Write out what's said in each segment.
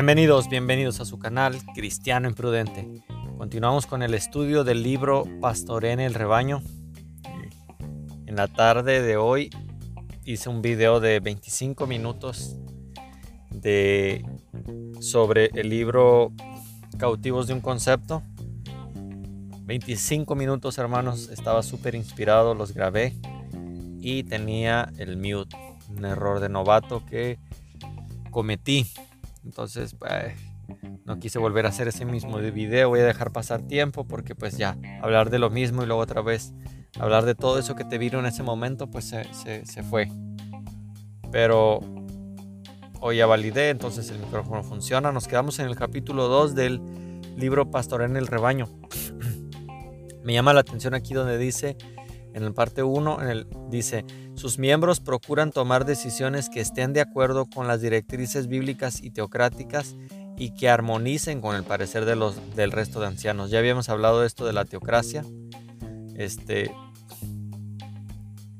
Bienvenidos, bienvenidos a su canal Cristiano Imprudente. Continuamos con el estudio del libro Pastoré en el rebaño. En la tarde de hoy hice un video de 25 minutos de, sobre el libro Cautivos de un concepto. 25 minutos hermanos, estaba súper inspirado, los grabé y tenía el mute, un error de novato que cometí. Entonces, pues, no quise volver a hacer ese mismo video, voy a dejar pasar tiempo porque pues ya, hablar de lo mismo y luego otra vez hablar de todo eso que te vino en ese momento, pues se, se fue. Pero hoy ya validé, entonces el micrófono funciona. Nos quedamos en el capítulo 2 del libro Pastor en el Rebaño. Me llama la atención aquí donde dice, en el parte 1, en el, dice, sus miembros procuran tomar decisiones que estén de acuerdo con las directrices bíblicas y teocráticas y que armonicen con el parecer de los, del resto de ancianos. Ya habíamos hablado de esto de la teocracia, este,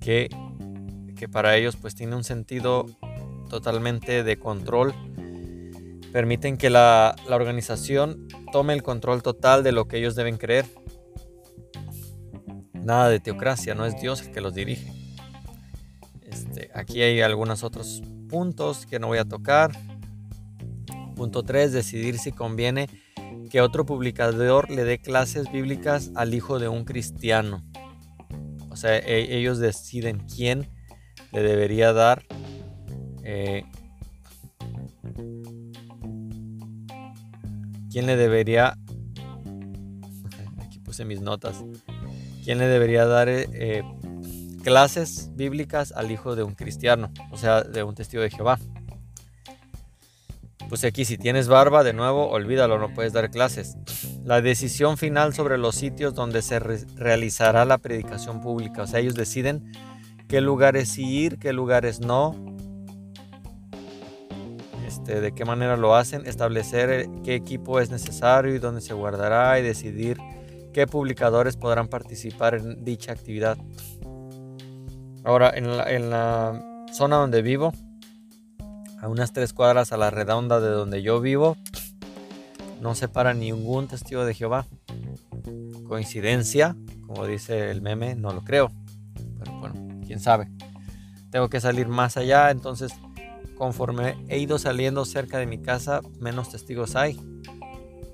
que, que para ellos pues tiene un sentido totalmente de control. Permiten que la, la organización tome el control total de lo que ellos deben creer. Nada de teocracia, no es Dios el que los dirige. Este, aquí hay algunos otros puntos que no voy a tocar. Punto 3. Decidir si conviene que otro publicador le dé clases bíblicas al hijo de un cristiano. O sea, e, ellos deciden quién le debería dar eh, quién le debería aquí puse mis notas quién le debería dar eh, clases bíblicas al hijo de un cristiano, o sea, de un testigo de Jehová. Pues aquí si tienes barba, de nuevo, olvídalo, no puedes dar clases. La decisión final sobre los sitios donde se realizará la predicación pública, o sea, ellos deciden qué lugares ir, qué lugares no, este, de qué manera lo hacen, establecer eh, qué equipo es necesario y dónde se guardará y decidir qué publicadores podrán participar en dicha actividad. Ahora, en la, zona donde vivo, a unas tres cuadras a la redonda de donde yo vivo, no se para ningún testigo de Jehová. Coincidencia, como dice el meme, no lo creo. Pero bueno, quién sabe. Tengo que salir más allá, entonces conforme he ido saliendo cerca de mi casa, menos testigos hay.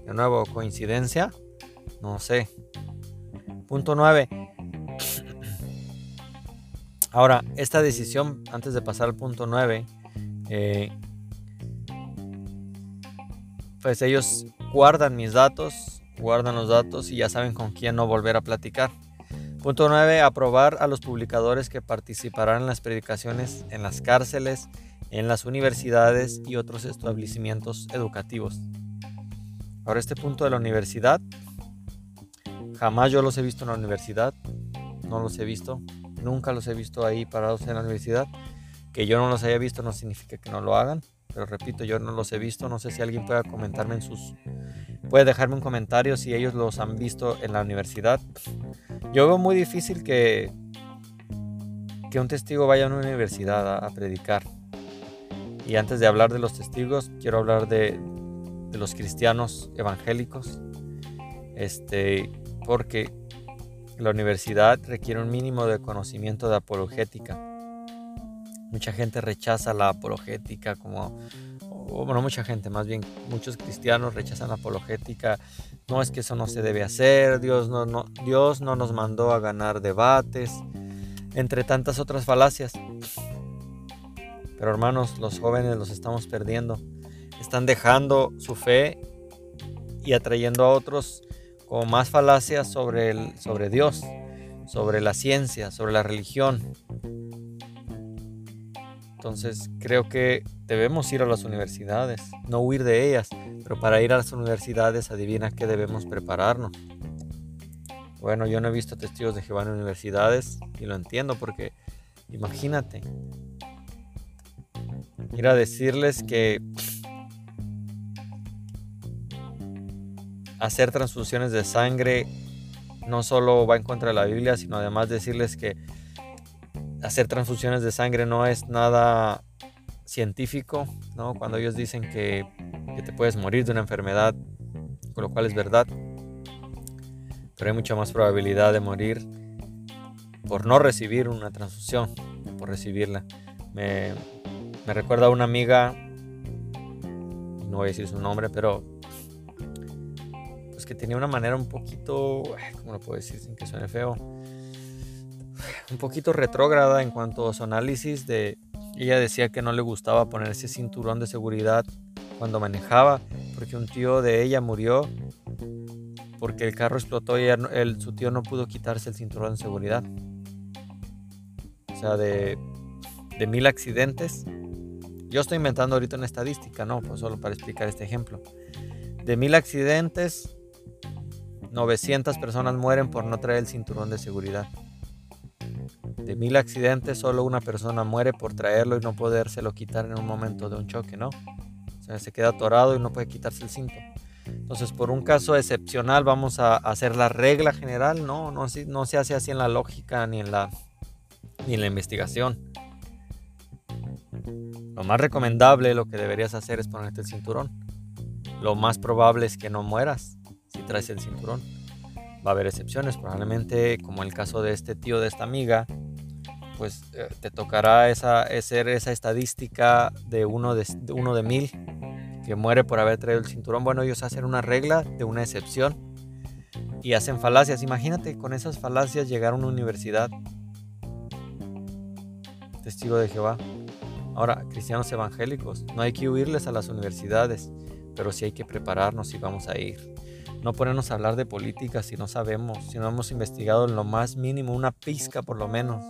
De nuevo, coincidencia, no sé. Punto 9. Ahora, esta decisión, antes de pasar al punto 9, eh, pues ellos guardan mis datos, guardan los datos y ya saben con quién no volver a platicar. Punto 9. Aprobar a los publicadores que participarán en las predicaciones en las cárceles, en las universidades y otros establecimientos educativos. Ahora este punto de la universidad, jamás yo los he visto en la universidad, no los he visto, Nunca los he visto ahí parados en la universidad. Que yo no los haya visto no significa que no lo hagan. Pero repito, yo no los he visto. No sé si alguien pueda comentarme en sus... Puede dejarme un comentario si ellos los han visto en la universidad. Yo veo muy difícil que, que un testigo vaya a una universidad a, predicar. Y antes de hablar de los testigos, quiero hablar de, de los cristianos evangélicos. Este, porque la universidad requiere un mínimo de conocimiento de apologética. Mucha gente rechaza la apologética como, bueno, mucha gente, más bien muchos cristianos rechazan la apologética. No es que eso no se debe hacer, Dios no, Dios no nos mandó a ganar debates, entre tantas otras falacias. Pero hermanos, los jóvenes los estamos perdiendo. Están dejando su fe y atrayendo a otros o más falacias sobre, el, sobre Dios, sobre la ciencia, sobre la religión. Entonces creo que debemos ir a las universidades, no huir de ellas, pero para ir a las universidades adivina que debemos prepararnos. Bueno, yo no he visto testigos de Jehová en universidades y lo entiendo porque imagínate ir a decirles que hacer transfusiones de sangre no solo va en contra de la Biblia, sino además decirles que hacer transfusiones de sangre no es nada científico, ¿no? Cuando ellos dicen que que te puedes morir de una enfermedad, con lo cual es verdad. Pero hay mucha más probabilidad de morir por no recibir una transfusión, por recibirla. Me, me recuerda a una amiga, no voy a decir su nombre, pero que tenía una manera un poquito, ¿cómo lo puedo decir sin que suene feo? Un poquito retrógrada en cuanto a su análisis de, ella decía que no le gustaba ponerse cinturón de seguridad cuando manejaba, porque un tío de ella murió porque el carro explotó y el, su tío no pudo quitarse el cinturón de seguridad. O sea, de, de mil accidentes, yo estoy inventando ahorita una estadística, no, pues solo para explicar este ejemplo. De mil accidentes, 900 personas mueren por no traer el cinturón de seguridad. De mil accidentes, solo una persona muere por traerlo y no podérselo quitar en un momento de un choque, ¿no? O sea, se queda atorado y no puede quitarse el cinto. Entonces, por un caso excepcional, vamos a hacer la regla general, ¿no? No, se hace así en la lógica ni en la, ni en la investigación. Lo más recomendable, lo que deberías hacer es ponerte el cinturón. Lo más probable es que no mueras traes el cinturón. Va a haber excepciones, probablemente como el caso de este tío de esta amiga, pues eh, te tocará esa, ser esa estadística de uno de, uno de mil que muere por haber traído el cinturón. Bueno, ellos hacen una regla de una excepción y hacen falacias. Imagínate con esas falacias llegar a una universidad. Testigo de Jehová. Ahora, cristianos evangélicos, no hay que huirles a las universidades, pero sí hay que prepararnos si vamos a ir. No ponernos a hablar de política si no sabemos, si no hemos investigado en lo más mínimo, una pizca por lo menos.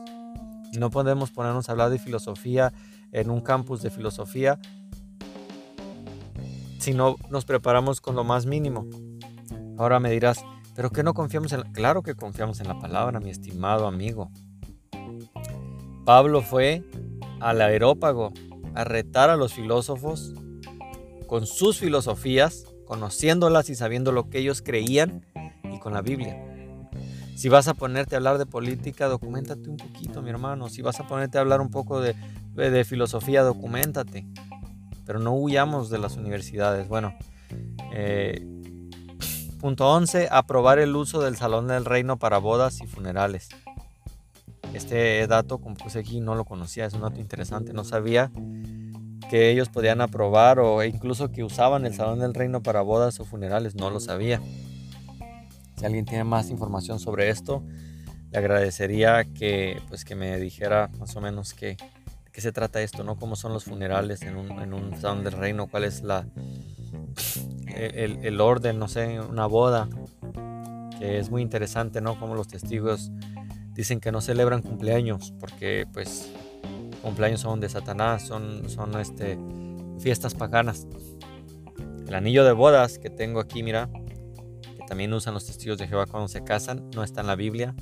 No podemos ponernos a hablar de filosofía en un campus de filosofía si no nos preparamos con lo más mínimo. Ahora me dirás, ¿pero qué no confiamos en la... Claro que confiamos en la palabra, mi estimado amigo. Pablo fue al aerópago a retar a los filósofos con sus filosofías, conociéndolas y sabiendo lo que ellos creían y con la Biblia. Si vas a ponerte a hablar de política, documentate un poquito, mi hermano. Si vas a ponerte a hablar un poco de, de filosofía, documentate. Pero no huyamos de las universidades. Bueno, eh, punto 11. Aprobar el uso del Salón del Reino para bodas y funerales. Este dato, como puse aquí, no lo conocía, es un dato interesante. No sabía que ellos podían aprobar o incluso que usaban el Salón del Reino para bodas o funerales, no lo sabía. Si alguien tiene más información sobre esto, le agradecería que, pues, que me dijera más o menos qué, qué se trata esto, ¿no? Cómo son los funerales en un, en un Salón del Reino, cuál es la, el, el orden, no sé, una boda, que es muy interesante, ¿no? Cómo los testigos dicen que no celebran cumpleaños porque pues cumpleaños son de Satanás, son, son este, fiestas paganas. El anillo de bodas que tengo aquí, mira, que también usan los testigos de Jehová cuando se casan, no está en la Biblia.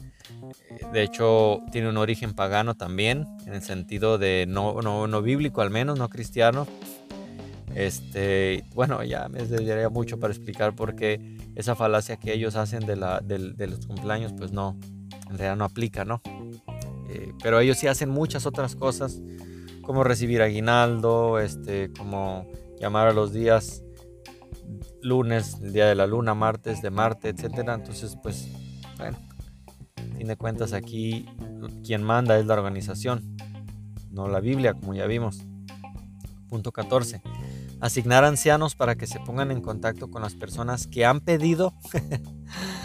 Eh, de hecho, tiene un origen pagano también, en el sentido de no, no, no bíblico al menos, no cristiano. Este, bueno, ya me dedicaría mucho para explicar por qué esa falacia que ellos hacen de, la, de los cumpleaños, pues no, en realidad no aplica, ¿no? Eh, pero ellos sí hacen muchas otras cosas, como recibir aguinaldo, este, como llamar a los días lunes, el día de la luna, martes, de Marte, etcétera. Entonces, pues, bueno, fin de cuentas aquí quien manda es la organización, no la Biblia, como ya vimos. Punto 14. Asignar ancianos para que se pongan en contacto con las personas que han pedido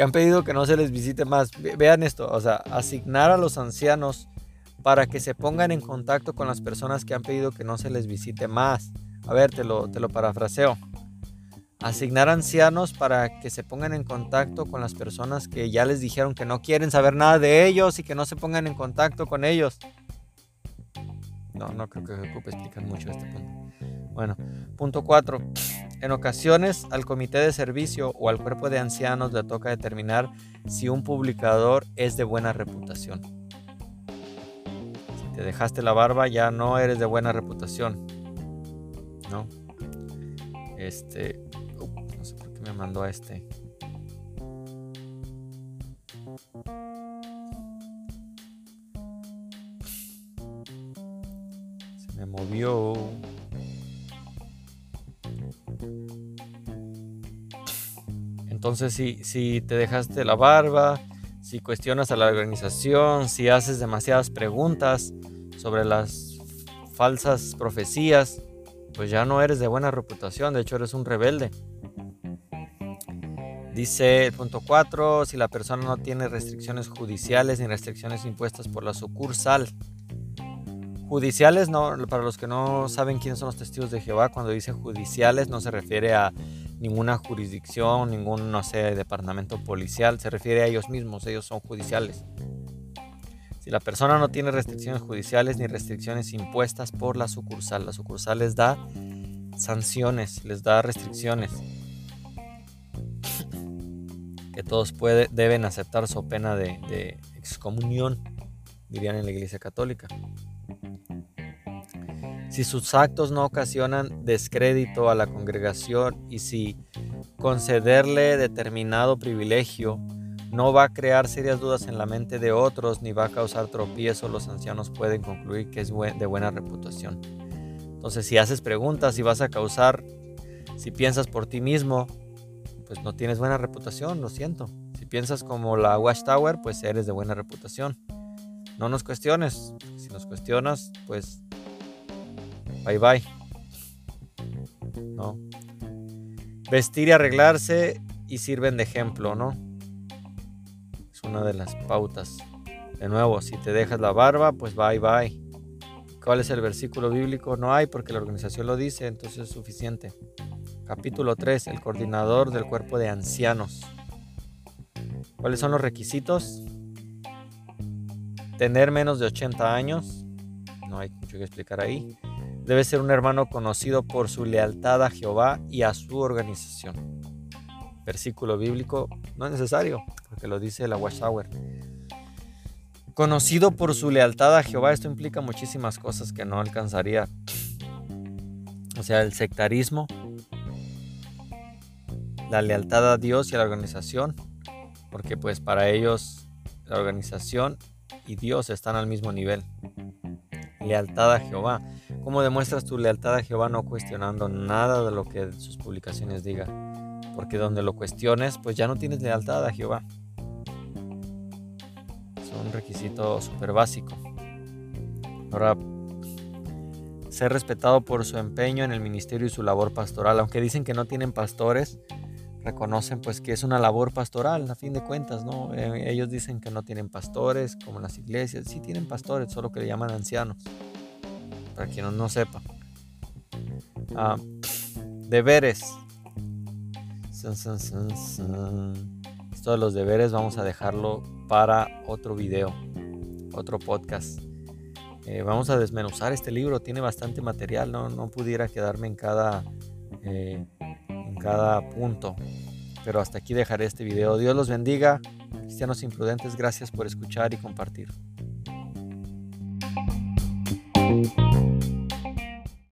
que han pedido que no se les visite más. Vean esto, o sea, asignar a los ancianos para que se pongan en contacto con las personas que han pedido que no se les visite más. A ver, te lo, te lo parafraseo. Asignar ancianos para que se pongan en contacto con las personas que ya les dijeron que no quieren saber nada de ellos y que no se pongan en contacto con ellos. No, no creo que se ocupe explicar mucho este punto. Bueno, punto 4. En ocasiones al comité de servicio o al cuerpo de ancianos le toca determinar si un publicador es de buena reputación. Si te dejaste la barba ya no eres de buena reputación. ¿No? Este... no sé por qué me mandó a este. Se me movió. Entonces, si, si te dejaste la barba, si cuestionas a la organización, si haces demasiadas preguntas sobre las falsas profecías, pues ya no eres de buena reputación, de hecho eres un rebelde. Dice el punto 4, si la persona no tiene restricciones judiciales ni restricciones impuestas por la sucursal. Judiciales, no, para los que no saben quiénes son los testigos de Jehová, cuando dice judiciales no se refiere a ninguna jurisdicción, ningún, no sé, departamento policial, se refiere a ellos mismos, ellos son judiciales. Si la persona no tiene restricciones judiciales ni restricciones impuestas por la sucursal, la sucursal les da sanciones, les da restricciones que todos deben aceptar su pena de excomunión, dirían en la Iglesia Católica. Si sus actos no ocasionan descrédito a la congregación y si concederle determinado privilegio no va a crear serias dudas en la mente de otros ni va a causar tropiezo, los ancianos pueden concluir que es de buena reputación. Entonces, si haces preguntas y vas a causar, si piensas por ti mismo, pues no tienes buena reputación, lo siento. Si piensas como la Watchtower, pues eres de buena reputación. No nos cuestiones. Si nos cuestionas, pues bye bye. ¿No? Vestir y arreglarse y sirven de ejemplo, ¿no? Es una de las pautas. De nuevo, si te dejas la barba, pues bye bye. ¿Cuál es el versículo bíblico? No hay porque la organización lo dice, entonces es suficiente. Capítulo 3. El coordinador del cuerpo de ancianos. ¿Cuáles son los requisitos? Tener menos de 80 años. No hay mucho que explicar ahí. Debe ser un hermano conocido por su lealtad a Jehová y a su organización. Versículo bíblico no es necesario, porque lo dice la Watchtower. Conocido por su lealtad a Jehová, esto implica muchísimas cosas que no alcanzaría. O sea, el sectarismo, la lealtad a Dios y a la organización, porque pues para ellos la organización y Dios están al mismo nivel. Lealtad a Jehová. ¿Cómo demuestras tu lealtad a Jehová no cuestionando nada de lo que sus publicaciones digan? Porque donde lo cuestiones, pues ya no tienes lealtad a Jehová. Es un requisito súper básico. Ahora, ser respetado por su empeño en el ministerio y su labor pastoral. Aunque dicen que no tienen pastores, reconocen pues que es una labor pastoral a fin de cuentas, ¿no? Eh, ellos dicen que no tienen pastores como las iglesias, sí tienen pastores, solo que le llaman ancianos, para quien no, sepa. Ah, deberes. Esto de los deberes vamos a dejarlo para otro video, otro podcast. Eh, vamos a desmenuzar este libro, tiene bastante material, no, pudiera quedarme en cada... Eh, cada punto. Pero hasta aquí dejaré este video. Dios los bendiga. Cristianos imprudentes, gracias por escuchar y compartir.